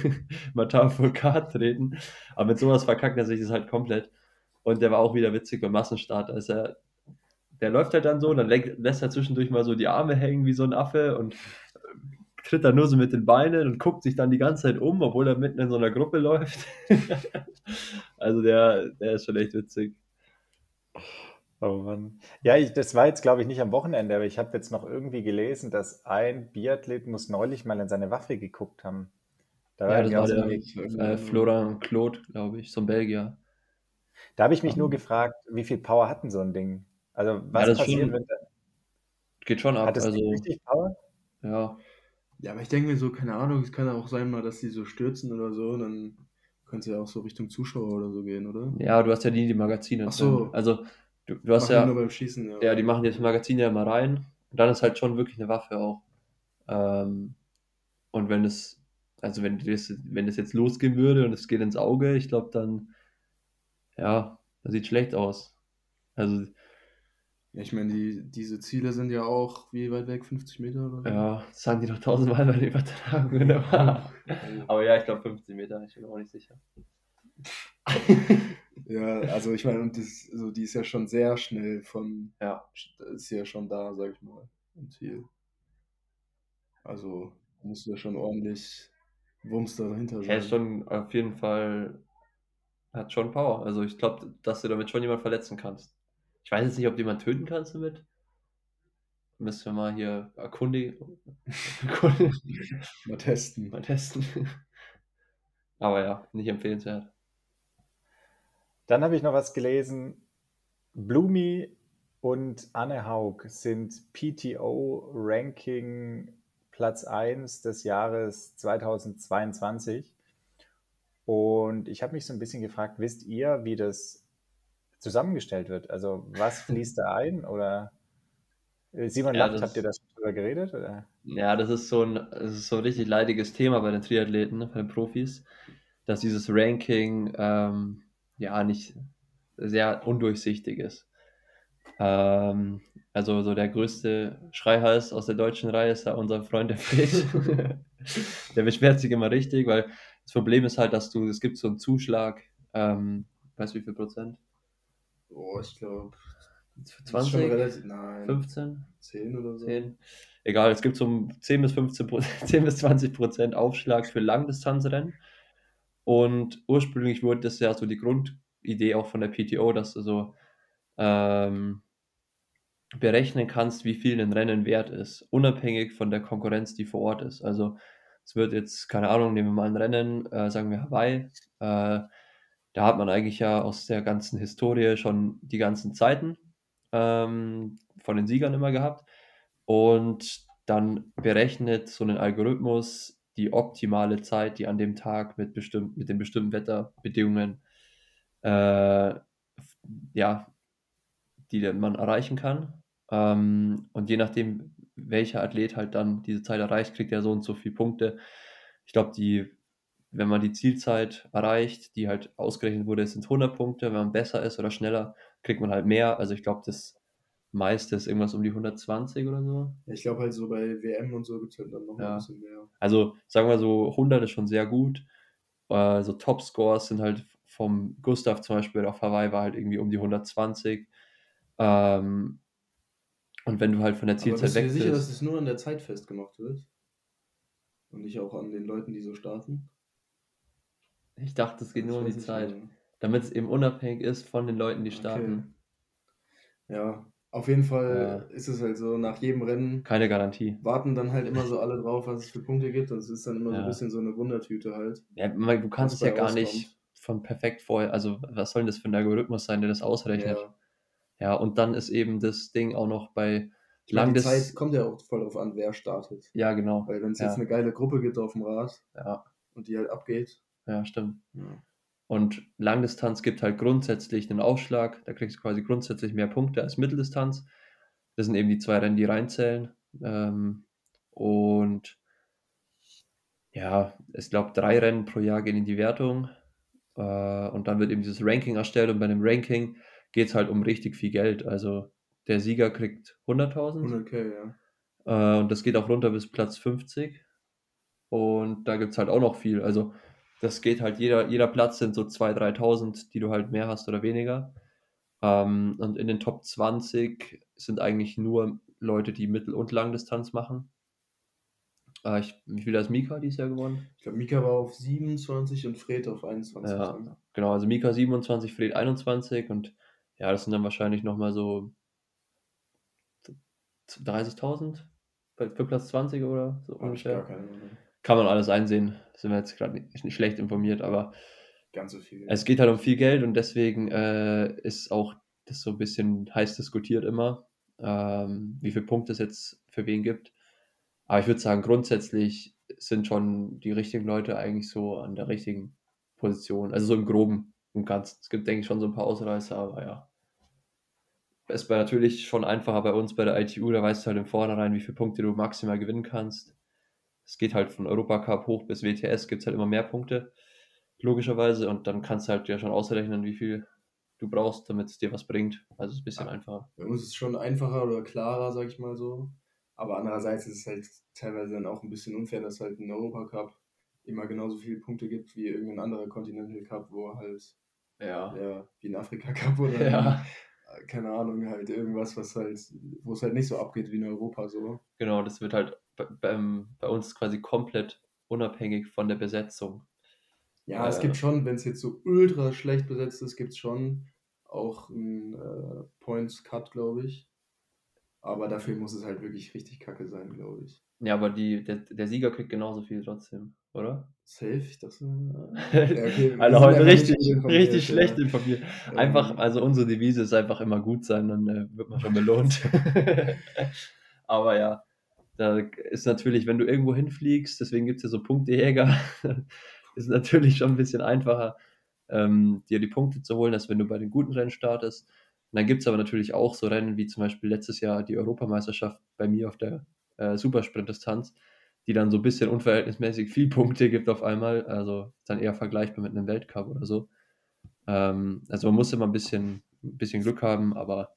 Matau Foucault treten. Aber mit sowas verkackt er sich das halt komplett. Und der war auch wieder witzig beim Massenstart. Also er, der läuft halt dann so, dann lässt er zwischendurch mal so die Arme hängen wie so ein Affe und tritt dann nur so mit den Beinen und guckt sich dann die ganze Zeit um, obwohl er mitten in so einer Gruppe läuft. also der, der ist schon echt witzig. Oh Mann. Ja, ich, das war jetzt, glaube ich, nicht am Wochenende, aber ich habe jetzt noch irgendwie gelesen, dass ein Biathlet muss neulich mal in seine Waffe geguckt haben. Da ja, das war der äh, Florian Claude, glaube ich, so ein Belgier. Da habe ich mich um. nur gefragt, wie viel Power hat denn so ein Ding? Also was ja, passiert, schon, wenn der, Geht schon ab. Hat das also, richtig Power? Ja. Ja, aber ich denke mir so, keine Ahnung, es kann auch sein mal, dass die so stürzen oder so, dann könnte es ja auch so Richtung Zuschauer oder so gehen, oder? Ja, du hast ja nie die Magazine. Ach so. Also Du, du hast ja. Nur beim Schießen, ja. ja, die machen jetzt Magazin ja immer rein. Und dann ist halt schon wirklich eine Waffe auch. Ähm, und wenn es, also wenn das, wenn das jetzt losgehen würde und es geht ins Auge, ich glaube dann, ja, das sieht schlecht aus. Also. Ja, ich meine, die, diese Ziele sind ja auch wie weit weg, 50 Meter oder so? Ja, das sagen die doch tausendmal bei den Übertragungen. Aber ja, ich glaube 50 Meter, ich bin auch nicht sicher. Ja, also ich meine, und das, also die ist ja schon sehr schnell von, ja, ist ja schon da, sag ich mal, im Ziel. Also musst du ja schon ordentlich Wumms dahinter sein. Er ist schon auf jeden Fall, hat schon Power. Also ich glaube, dass du damit schon jemanden verletzen kannst. Ich weiß jetzt nicht, ob du jemanden töten kannst damit. Müssen wir mal hier erkundigen. mal testen. Mal testen. Aber ja, nicht empfehlenswert. Dann habe ich noch was gelesen. Blumi und Anne Haug sind PTO-Ranking Platz 1 des Jahres 2022. Und ich habe mich so ein bisschen gefragt, wisst ihr, wie das zusammengestellt wird? Also was fließt da ein? Oder äh, Simon ja, lacht, habt ihr das darüber geredet? Oder? Ja, das ist, so ein, das ist so ein richtig leidiges Thema bei den Triathleten, bei den Profis, dass dieses Ranking ähm, ja, nicht sehr undurchsichtig ist. Ähm, also so der größte Schreihals aus der deutschen Reihe ist ja unser Freund der Fred. der beschwert sich immer richtig, weil das Problem ist halt, dass du, es gibt so einen Zuschlag, ähm, weißt du wie viel Prozent? Oh, ich glaube 20? Relativ, nein. 15? 10 oder so. 10. Egal, es gibt so 10 bis 15 10 bis 20 Prozent Aufschlag für Langdistanzrennen. Und ursprünglich wurde das ja so die Grundidee auch von der PTO, dass du so ähm, berechnen kannst, wie viel ein Rennen wert ist, unabhängig von der Konkurrenz, die vor Ort ist. Also es wird jetzt, keine Ahnung, nehmen wir mal ein Rennen, äh, sagen wir Hawaii, äh, da hat man eigentlich ja aus der ganzen Historie schon die ganzen Zeiten ähm, von den Siegern immer gehabt. Und dann berechnet so ein Algorithmus die optimale Zeit, die an dem Tag mit, bestimmt, mit den bestimmten Wetterbedingungen äh, ja, die man erreichen kann. Ähm, und je nachdem, welcher Athlet halt dann diese Zeit erreicht, kriegt er so und so viele Punkte. Ich glaube, die, wenn man die Zielzeit erreicht, die halt ausgerechnet wurde, sind 100 Punkte. Wenn man besser ist oder schneller, kriegt man halt mehr. Also ich glaube, das meistens irgendwas um die 120 oder so. Ich glaube halt so bei WM und so gibt es halt dann noch ja. ein bisschen mehr. Also sagen wir so, 100 ist schon sehr gut. Also Top-Scores sind halt vom Gustav zum Beispiel auf Hawaii war halt irgendwie um die 120. Ähm, und wenn du halt von der Zielzeit weg bist. Bist du sicher, dass es nur an der Zeit festgemacht wird? Und nicht auch an den Leuten, die so starten? Ich dachte, es geht das nur um die Zeit. Damit es eben unabhängig ist von den Leuten, die starten. Okay. Ja, auf jeden Fall ja. ist es halt so, nach jedem Rennen. Keine Garantie. Warten dann halt immer so alle drauf, was es für Punkte gibt. Und es ist dann immer ja. so ein bisschen so eine Wundertüte halt. Ja, du kannst es ja gar rauskommt. nicht von perfekt vorher. Also, was soll denn das für ein Algorithmus sein, der das ausrechnet? Ja. Ja, und dann ist eben das Ding auch noch bei lang Die Zeit kommt ja auch voll darauf an, wer startet. Ja, genau. Weil wenn es jetzt eine geile Gruppe gibt auf dem Rad und die halt abgeht. Ja, stimmt. Ja. Und Langdistanz gibt halt grundsätzlich einen Aufschlag. Da kriegst du quasi grundsätzlich mehr Punkte als Mitteldistanz. Das sind eben die zwei Rennen, die reinzählen. Ähm, und ja, ich glaube, drei Rennen pro Jahr gehen in die Wertung. Äh, und dann wird eben dieses Ranking erstellt. Und bei dem Ranking geht es halt um richtig viel Geld. Also der Sieger kriegt 100.000. 100k, ja. Äh, und das geht auch runter bis Platz 50. Und da gibt es halt auch noch viel. Also das geht halt, jeder, jeder Platz sind so 2.000, 3.000, die du halt mehr hast oder weniger. Ähm, und in den Top 20 sind eigentlich nur Leute, die Mittel- und Langdistanz machen. Äh, ich, wie viel hat Mika dieses Jahr gewonnen? Ich glaube, Mika war auf 27 und Fred auf 21. Ja, genau, also Mika 27, Fred 21 und ja, das sind dann wahrscheinlich nochmal so 30.000 für Platz 20 oder so ungefähr. Kann man alles einsehen. Sind wir jetzt gerade nicht, nicht, schlecht informiert, aber ganz so viel. Es geht halt um viel Geld und deswegen äh, ist auch das so ein bisschen heiß diskutiert immer, ähm, wie viele Punkte es jetzt für wen gibt. Aber ich würde sagen, grundsätzlich sind schon die richtigen Leute eigentlich so an der richtigen Position. Also so im Groben und Ganzen. Es gibt, denke ich, schon so ein paar Ausreißer, aber ja. Es war natürlich schon einfacher bei uns bei der ITU, da weißt du halt im Vornherein, wie viele Punkte du maximal gewinnen kannst. Es geht halt von Europacup hoch bis WTS, gibt es halt immer mehr Punkte, logischerweise, und dann kannst du halt ja schon ausrechnen, wie viel du brauchst, damit es dir was bringt. Also es ist ein bisschen ja, einfacher. Bei uns ist es schon einfacher oder klarer, sag ich mal so. Aber andererseits ist es halt teilweise dann auch ein bisschen unfair, dass halt ein Europacup immer genauso viele Punkte gibt wie irgendein anderer Continental Cup, wo halt ja. ja wie ein Afrika Cup oder ja. ein, keine Ahnung, halt irgendwas, was halt, wo es halt nicht so abgeht wie in Europa so. Genau, das wird halt bei, bei, uns quasi komplett unabhängig von der Besetzung. Ja, äh, es gibt schon, wenn es jetzt so ultra schlecht besetzt ist, gibt es schon auch ein äh, Points Cut, glaube ich. Aber dafür muss es halt wirklich richtig kacke sein, glaube ich. Ja, aber die, der, der Sieger kriegt genauso viel trotzdem, oder? Safe, das äh, ja, okay. Also heute richtig, richtig schlecht ja. informiert. Einfach, also unsere Devise ist einfach immer gut sein, dann äh, wird man schon belohnt. aber ja, da ist natürlich, wenn du irgendwo hinfliegst, deswegen gibt es ja so Punktejäger, ist natürlich schon ein bisschen einfacher, ähm, dir die Punkte zu holen, als wenn du bei den guten Rennen startest. Und dann gibt es aber natürlich auch so Rennen wie zum Beispiel letztes Jahr die Europameisterschaft bei mir auf der äh, Supersprint-Distanz, die dann so ein bisschen unverhältnismäßig viel Punkte gibt auf einmal. Also dann eher vergleichbar mit einem Weltcup oder so. Ähm, also man muss immer ein bisschen, ein bisschen Glück haben, aber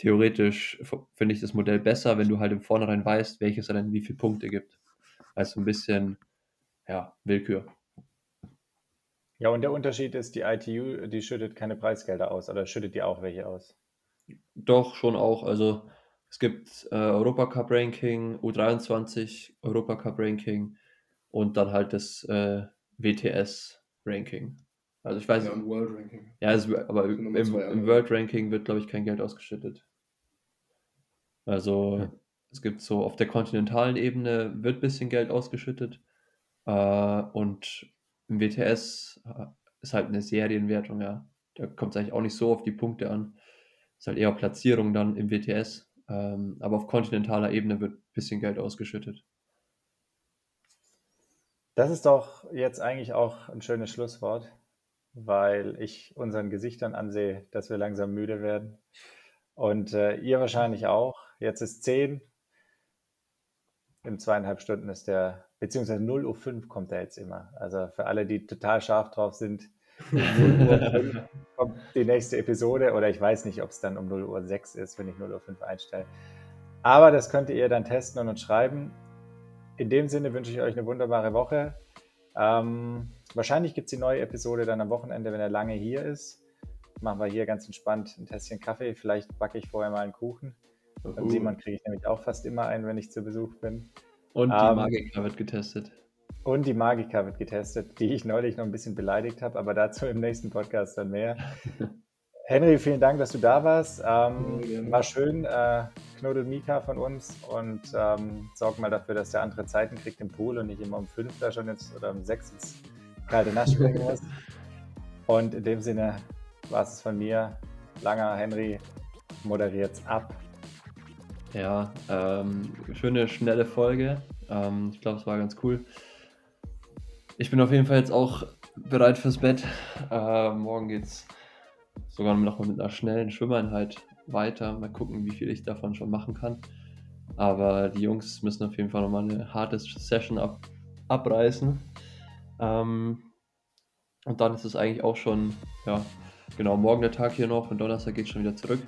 theoretisch finde ich das Modell besser, wenn du halt im Vornherein weißt, welches Rennen wie viele Punkte gibt. Also ein bisschen, ja, Willkür. Ja, und der Unterschied ist, die ITU, die schüttet keine Preisgelder aus oder schüttet die auch welche aus? Doch, schon auch. Also es gibt äh, Europacup Ranking, U23 Europacup Ranking und dann halt das äh, WTS Ranking. Also ich weiß. Ja, und World Ranking. Ja, es, aber im, im, World Ranking wird, glaube ich, kein Geld ausgeschüttet. Also ja. es gibt so auf der kontinentalen Ebene wird ein bisschen Geld ausgeschüttet äh, und im WTS äh, ist halt eine Serienwertung, ja. Da kommt es eigentlich auch nicht so auf die Punkte an. Ist halt eher Platzierung dann im WTS. Ähm, aber auf kontinentaler Ebene wird ein bisschen Geld ausgeschüttet. Das ist doch jetzt eigentlich auch ein schönes Schlusswort, weil ich unseren Gesichtern ansehe, dass wir langsam müde werden. Und äh, ihr wahrscheinlich auch. Jetzt ist 10. In zweieinhalb Stunden ist der beziehungsweise 0 Uhr 5 kommt er jetzt immer. Also für alle, die total scharf drauf sind, 0 Uhr 5 kommt die nächste Episode oder ich weiß nicht, ob es dann um 0 Uhr 6 ist, wenn ich 0 Uhr 5 einstelle. Aber das könnt ihr dann testen und uns schreiben. In dem Sinne wünsche ich euch eine wunderbare Woche. Ähm, wahrscheinlich gibt es die neue Episode dann am Wochenende, wenn er lange hier ist. Machen wir hier ganz entspannt ein Tässchen Kaffee. Vielleicht backe ich vorher mal einen Kuchen. Uh. Beim Simon kriege ich nämlich auch fast immer einen, wenn ich zu Besuch bin. Und die ähm, Magika wird getestet. Und die Magika wird getestet, die ich neulich noch ein bisschen beleidigt habe, aber dazu im nächsten Podcast dann mehr. Henry, vielen Dank, dass du da warst. Ähm, ja, war schön. Äh, knuddel Mika von uns und ähm, sorg mal dafür, dass der andere Zeiten kriegt im Pool und nicht immer um fünf da schon jetzt oder um sechs ins kalte Nass springen muss. und in dem Sinne war es von mir. Langer Henry moderiert's ab. Ja, ähm, schöne, schnelle Folge. Ähm, ich glaube, es war ganz cool. Ich bin auf jeden Fall jetzt auch bereit fürs Bett. Äh, morgen geht's sogar noch mal mit einer schnellen Schwimmeinheit weiter. Mal gucken, wie viel ich davon schon machen kann. Aber die Jungs müssen auf jeden Fall nochmal eine harte Session ab, abreißen. Ähm, und dann ist es eigentlich auch schon, ja, genau, morgen der Tag hier noch und Donnerstag geht schon wieder zurück.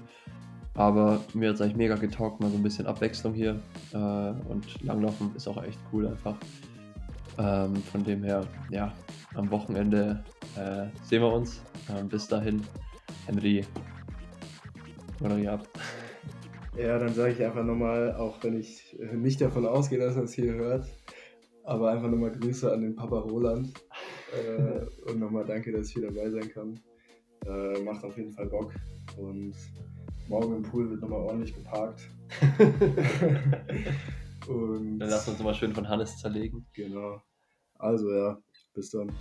Aber mir hat es eigentlich mega getaugt, mal so ein bisschen Abwechslung hier. Äh, und Langlaufen ist auch echt cool einfach. Ähm, von dem her, ja, am Wochenende äh, sehen wir uns. Ähm, bis dahin, Henry, moderiert. Ja, dann sage ich einfach nochmal, auch wenn ich nicht davon ausgehe, dass er es hier hört, aber einfach nochmal Grüße an den Papa Roland äh, und nochmal danke, dass ich hier dabei sein kann. Äh, macht auf jeden Fall Bock und morgen im Pool wird nochmal ordentlich geparkt. und dann lassen wir uns nochmal schön von Hannes zerlegen. Genau. Also ja, bis dann.